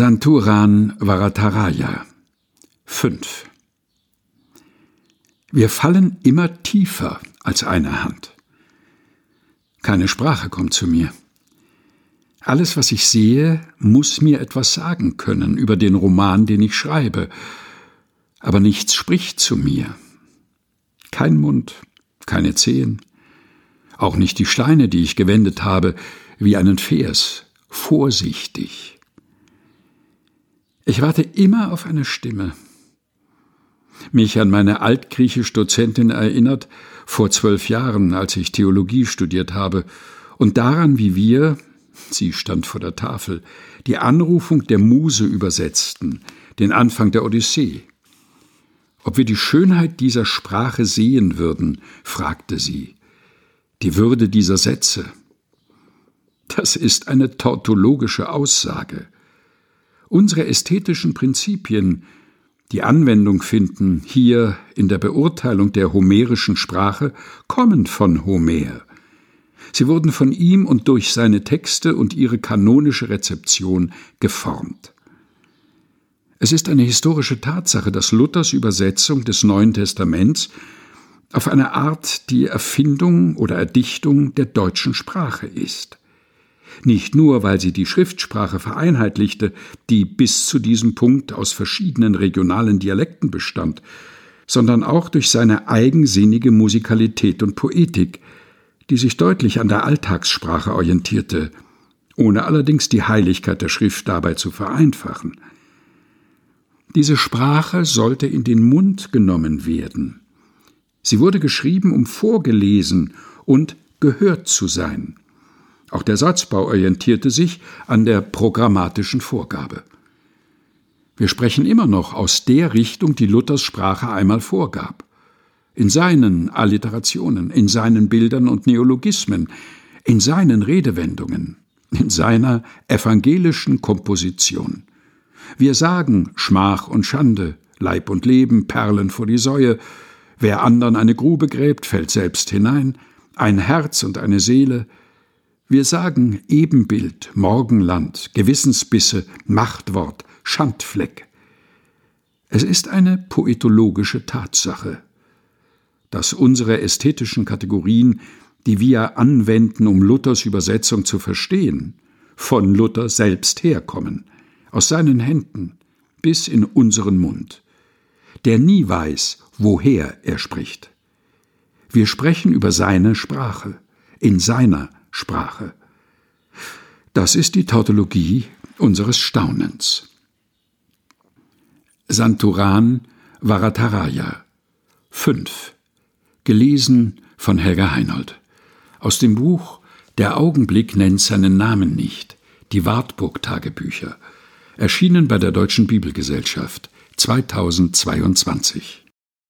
Santuran Varataraya 5 Wir fallen immer tiefer als eine Hand. Keine Sprache kommt zu mir. Alles, was ich sehe, muss mir etwas sagen können über den Roman, den ich schreibe, aber nichts spricht zu mir. Kein Mund, keine Zehen, auch nicht die Steine, die ich gewendet habe, wie einen Vers, vorsichtig. Ich warte immer auf eine Stimme. Mich an meine altgriechisch-Dozentin erinnert, vor zwölf Jahren, als ich Theologie studiert habe, und daran, wie wir, sie stand vor der Tafel, die Anrufung der Muse übersetzten, den Anfang der Odyssee. Ob wir die Schönheit dieser Sprache sehen würden, fragte sie. Die Würde dieser Sätze. Das ist eine tautologische Aussage. Unsere ästhetischen Prinzipien, die Anwendung finden hier in der Beurteilung der homerischen Sprache, kommen von Homer. Sie wurden von ihm und durch seine Texte und ihre kanonische Rezeption geformt. Es ist eine historische Tatsache, dass Luthers Übersetzung des Neuen Testaments auf eine Art die Erfindung oder Erdichtung der deutschen Sprache ist. Nicht nur, weil sie die Schriftsprache vereinheitlichte, die bis zu diesem Punkt aus verschiedenen regionalen Dialekten bestand, sondern auch durch seine eigensinnige Musikalität und Poetik, die sich deutlich an der Alltagssprache orientierte, ohne allerdings die Heiligkeit der Schrift dabei zu vereinfachen. Diese Sprache sollte in den Mund genommen werden. Sie wurde geschrieben, um vorgelesen und gehört zu sein. Auch der Satzbau orientierte sich an der programmatischen Vorgabe. Wir sprechen immer noch aus der Richtung, die Luthers Sprache einmal vorgab. In seinen Alliterationen, in seinen Bildern und Neologismen, in seinen Redewendungen, in seiner evangelischen Komposition. Wir sagen Schmach und Schande, Leib und Leben, Perlen vor die Säue. Wer andern eine Grube gräbt, fällt selbst hinein. Ein Herz und eine Seele. Wir sagen Ebenbild, Morgenland, Gewissensbisse, Machtwort, Schandfleck. Es ist eine poetologische Tatsache, dass unsere ästhetischen Kategorien, die wir anwenden, um Luthers Übersetzung zu verstehen, von Luther selbst herkommen – aus seinen Händen bis in unseren Mund, der nie weiß, woher er spricht. Wir sprechen über seine Sprache, in seiner Sprache. Das ist die Tautologie unseres Staunens. Santuran Varataraya 5 Gelesen von Helga Heinold aus dem Buch Der Augenblick nennt seinen Namen nicht, die Wartburg-Tagebücher erschienen bei der Deutschen Bibelgesellschaft 2022